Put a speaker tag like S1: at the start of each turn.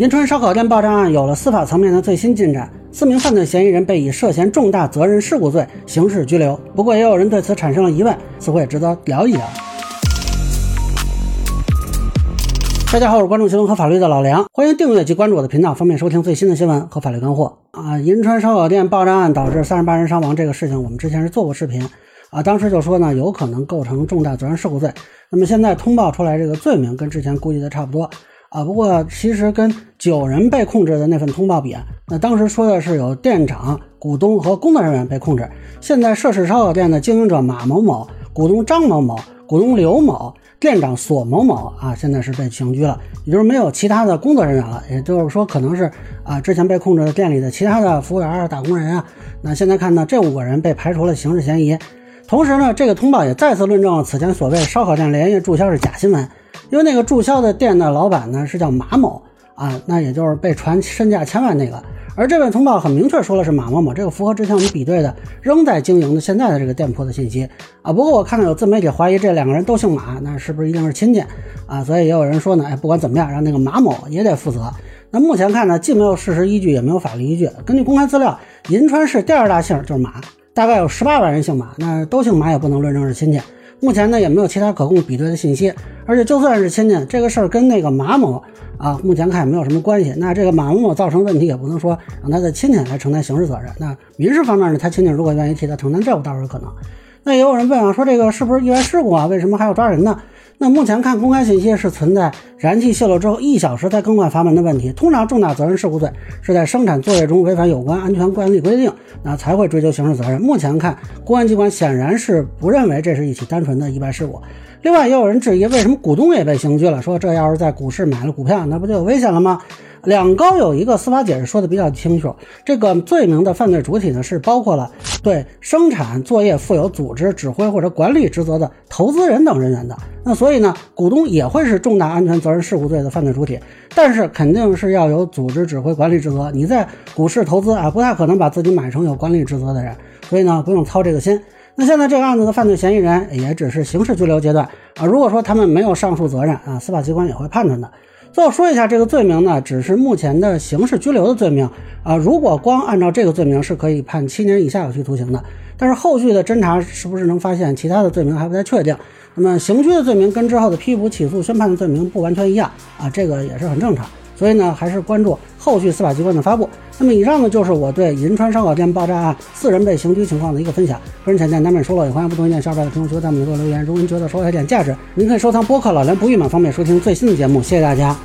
S1: 银川烧烤店爆炸案有了司法层面的最新进展，四名犯罪嫌疑人被以涉嫌重大责任事故罪刑事拘留。不过，也有人对此产生了疑问，似乎也值得聊一聊。大家好，我是关注新闻和法律的老梁，欢迎订阅及关注我的频道，方便收听最新的新闻和法律干货。啊，银川烧烤店爆炸案导致三十八人伤亡这个事情，我们之前是做过视频，啊，当时就说呢，有可能构成重大责任事故罪。那么现在通报出来这个罪名跟之前估计的差不多。啊，不过其实跟九人被控制的那份通报比，那当时说的是有店长、股东和工作人员被控制，现在涉事烧烤店的经营者马某某、股东张某某、股东刘某、店长索某某啊，现在是被刑拘了，也就是没有其他的工作人员了，也就是说可能是啊之前被控制的店里的其他的服务员啊、打工人啊，那现在看呢，这五个人被排除了刑事嫌疑，同时呢，这个通报也再次论证了此前所谓烧烤店连夜注销是假新闻。因为那个注销的店的老板呢是叫马某啊，那也就是被传身价千万那个。而这份通报很明确说了是马某某，这个符合之前我们比对的仍在经营的现在的这个店铺的信息啊。不过我看到有自媒体怀疑这两个人都姓马，那是不是一定是亲戚啊？所以也有人说呢，哎，不管怎么样，让那个马某也得负责。那目前看呢，既没有事实依据，也没有法律依据。根据公开资料，银川市第二大姓就是马，大概有十八万人姓马，那都姓马也不能论证是亲戚。目前呢也没有其他可供比对的信息，而且就算是亲戚，这个事儿跟那个马某啊，目前看也没有什么关系。那这个马某某造成问题，也不能说让他的亲戚来承担刑事责任。那民事方面呢，他亲戚如果愿意替他承担，这倒是有可能。那也有人问啊，说这个是不是意外事故啊？为什么还要抓人呢？那目前看公开信息是存在燃气泄漏之后一小时才更换阀门的问题。通常重大责任事故罪是在生产作业中违反有关安全管理规定，那才会追究刑事责任。目前看，公安机关显然是不认为这是一起单纯的意外事故。另外，也有人质疑为什么股东也被刑拘了，说这要是在股市买了股票，那不就有危险了吗？两高有一个司法解释说的比较清楚，这个罪名的犯罪主体呢是包括了对生产作业负有组织、指挥或者管理职责的投资人等人员的。那所以呢，股东也会是重大安全责任事故罪的犯罪主体，但是肯定是要有组织、指挥、管理职责。你在股市投资啊，不太可能把自己买成有管理职责的人，所以呢，不用操这个心。那现在这个案子的犯罪嫌疑人也只是刑事拘留阶段啊，如果说他们没有上述责任啊，司法机关也会判断的。最后说一下，这个罪名呢，只是目前的刑事拘留的罪名啊。如果光按照这个罪名，是可以判七年以下有期徒刑的。但是后续的侦查是不是能发现其他的罪名，还不太确定。那么刑拘的罪名跟之后的批捕、起诉、宣判的罪名不完全一样啊，这个也是很正常。所以呢，还是关注后续司法机关的发布。那么以上呢，就是我对银川烧烤店爆炸案四人被刑拘情况的一个分享。个人浅见难免说漏，也欢迎不同意见小伙伴在评论区弹幕给我留言。如果您觉得说有点价值，您可以收藏播客老梁不郁闷，方便收听最新的节目。谢谢大家。